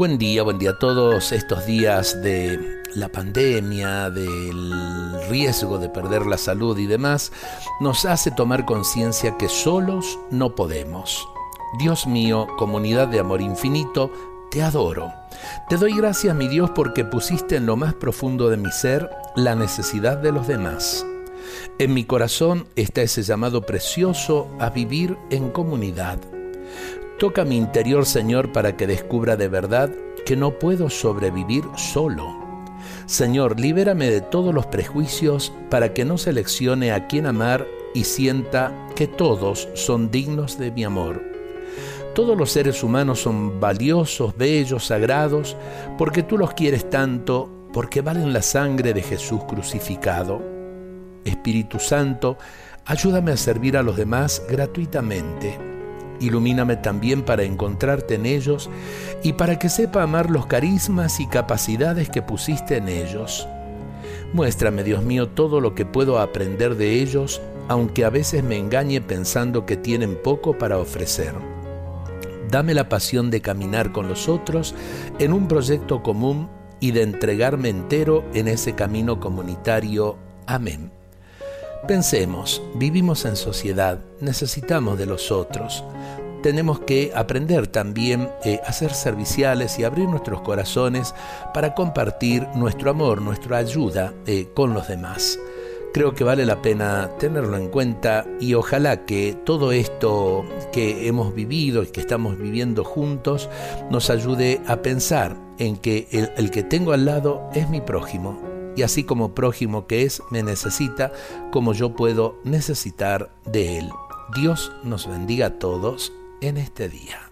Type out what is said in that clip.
Buen día, buen día a todos. Estos días de la pandemia, del riesgo de perder la salud y demás, nos hace tomar conciencia que solos no podemos. Dios mío, comunidad de amor infinito, te adoro. Te doy gracias, mi Dios, porque pusiste en lo más profundo de mi ser la necesidad de los demás. En mi corazón está ese llamado precioso a vivir en comunidad Toca mi interior, Señor, para que descubra de verdad que no puedo sobrevivir solo. Señor, libérame de todos los prejuicios para que no seleccione a quien amar y sienta que todos son dignos de mi amor. Todos los seres humanos son valiosos, bellos, sagrados, porque tú los quieres tanto, porque valen la sangre de Jesús crucificado. Espíritu Santo, ayúdame a servir a los demás gratuitamente Ilumíname también para encontrarte en ellos y para que sepa amar los carismas y capacidades que pusiste en ellos. Muéstrame, Dios mío, todo lo que puedo aprender de ellos, aunque a veces me engañe pensando que tienen poco para ofrecer. Dame la pasión de caminar con los otros en un proyecto común y de entregarme entero en ese camino comunitario. Amén. Pensemos, vivimos en sociedad, necesitamos de los otros. Tenemos que aprender también eh, a ser serviciales y abrir nuestros corazones para compartir nuestro amor, nuestra ayuda eh, con los demás. Creo que vale la pena tenerlo en cuenta y ojalá que todo esto que hemos vivido y que estamos viviendo juntos nos ayude a pensar en que el que tengo al lado es mi prójimo y así como prójimo que es, me necesita como yo puedo necesitar de él. Dios nos bendiga a todos en este día.